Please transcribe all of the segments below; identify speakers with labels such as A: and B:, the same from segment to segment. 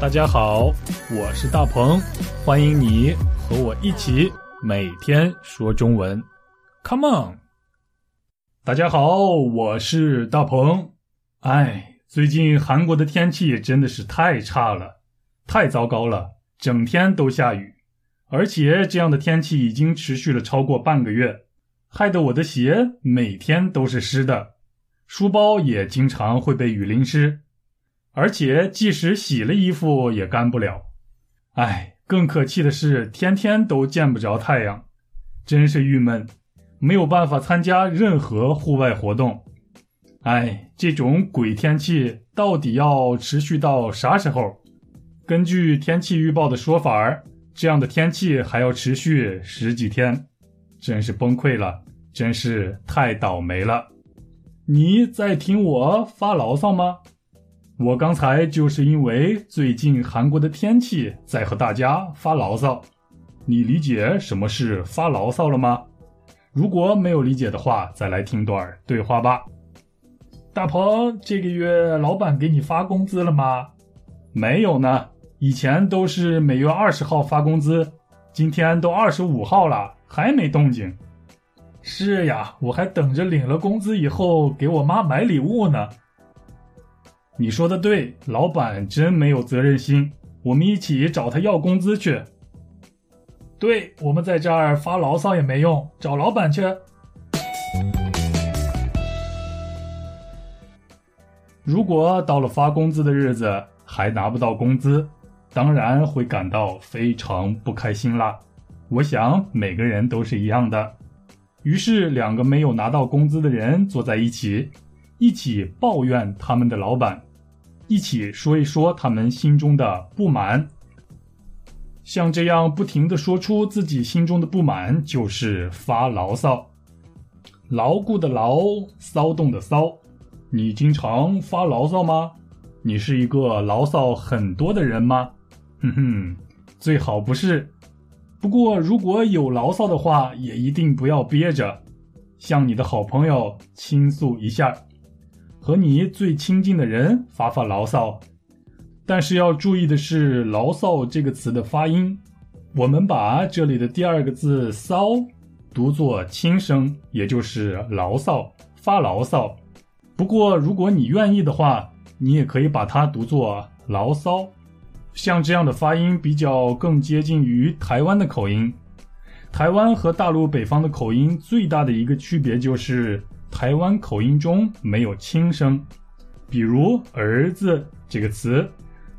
A: 大家好，我是大鹏，欢迎你和我一起每天说中文，Come on！大家好，我是大鹏。哎，最近韩国的天气真的是太差了，太糟糕了，整天都下雨，而且这样的天气已经持续了超过半个月，害得我的鞋每天都是湿的，书包也经常会被雨淋湿。而且即使洗了衣服也干不了，哎，更可气的是天天都见不着太阳，真是郁闷，没有办法参加任何户外活动。哎，这种鬼天气到底要持续到啥时候？根据天气预报的说法，这样的天气还要持续十几天，真是崩溃了，真是太倒霉了。你在听我发牢骚吗？我刚才就是因为最近韩国的天气在和大家发牢骚，你理解什么是发牢骚了吗？如果没有理解的话，再来听段对话吧。大鹏，这个月老板给你发工资了吗？没有呢，以前都是每月二十号发工资，今天都二十五号了，还没动静。是呀，我还等着领了工资以后给我妈买礼物呢。你说的对，老板真没有责任心。我们一起找他要工资去。对，我们在这儿发牢骚也没用，找老板去。如果到了发工资的日子还拿不到工资，当然会感到非常不开心啦。我想每个人都是一样的。于是，两个没有拿到工资的人坐在一起，一起抱怨他们的老板。一起说一说他们心中的不满。像这样不停的说出自己心中的不满，就是发牢骚。牢固的牢，骚动的骚。你经常发牢骚吗？你是一个牢骚很多的人吗？哼哼，最好不是。不过如果有牢骚的话，也一定不要憋着，向你的好朋友倾诉一下。和你最亲近的人发发牢骚，但是要注意的是“牢骚”这个词的发音。我们把这里的第二个字“骚”读作轻声，也就是牢骚、发牢骚。不过，如果你愿意的话，你也可以把它读作牢骚。像这样的发音比较更接近于台湾的口音。台湾和大陆北方的口音最大的一个区别就是。台湾口音中没有轻声，比如“儿子”这个词，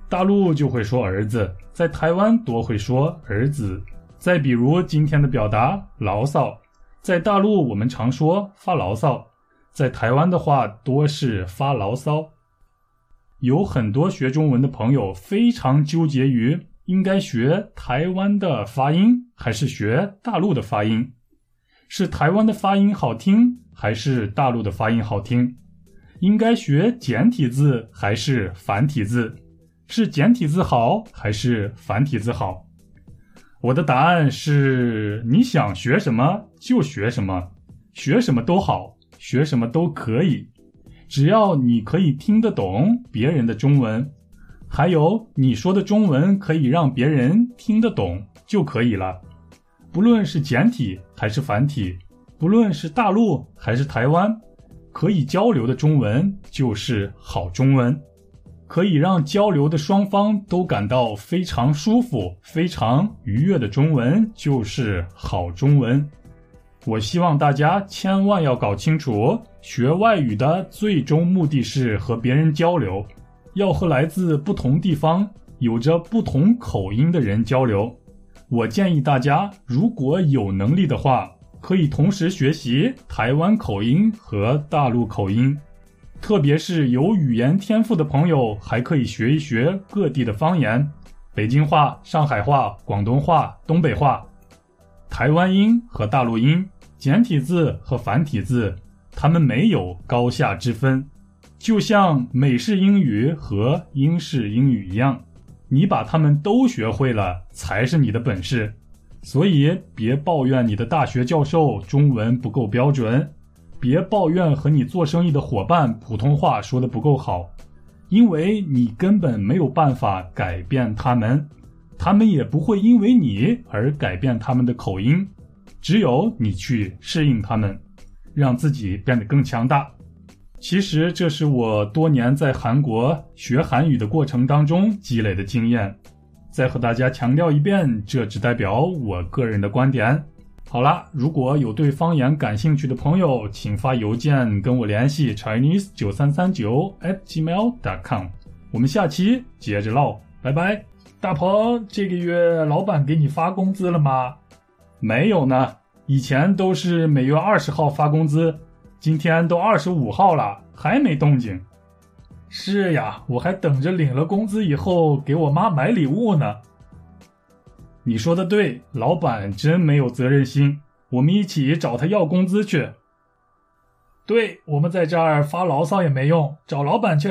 A: 大陆就会说“儿子”，在台湾多会说“儿子”。再比如今天的表达“牢骚”，在大陆我们常说“发牢骚”，在台湾的话多是“发牢骚”。有很多学中文的朋友非常纠结于应该学台湾的发音还是学大陆的发音，是台湾的发音好听。还是大陆的发音好听，应该学简体字还是繁体字？是简体字好还是繁体字好？我的答案是：你想学什么就学什么，学什么都好，学什么都可以，只要你可以听得懂别人的中文，还有你说的中文可以让别人听得懂就可以了。不论是简体还是繁体。不论是大陆还是台湾，可以交流的中文就是好中文，可以让交流的双方都感到非常舒服、非常愉悦的中文就是好中文。我希望大家千万要搞清楚，学外语的最终目的是和别人交流，要和来自不同地方、有着不同口音的人交流。我建议大家，如果有能力的话。可以同时学习台湾口音和大陆口音，特别是有语言天赋的朋友，还可以学一学各地的方言：北京话、上海话、广东话、东北话、台湾音和大陆音、简体字和繁体字，它们没有高下之分，就像美式英语和英式英语一样，你把它们都学会了，才是你的本事。所以，别抱怨你的大学教授中文不够标准，别抱怨和你做生意的伙伴普通话说的不够好，因为你根本没有办法改变他们，他们也不会因为你而改变他们的口音。只有你去适应他们，让自己变得更强大。其实这是我多年在韩国学韩语的过程当中积累的经验。再和大家强调一遍，这只代表我个人的观点。好啦，如果有对方言感兴趣的朋友，请发邮件跟我联系，chinese 九三三九 at gmail dot com。我们下期接着唠，拜拜。大鹏，这个月老板给你发工资了吗？没有呢，以前都是每月二十号发工资，今天都二十五号了，还没动静。是呀，我还等着领了工资以后给我妈买礼物呢。你说的对，老板真没有责任心。我们一起找他要工资去。对，我们在这儿发牢骚也没用，找老板去。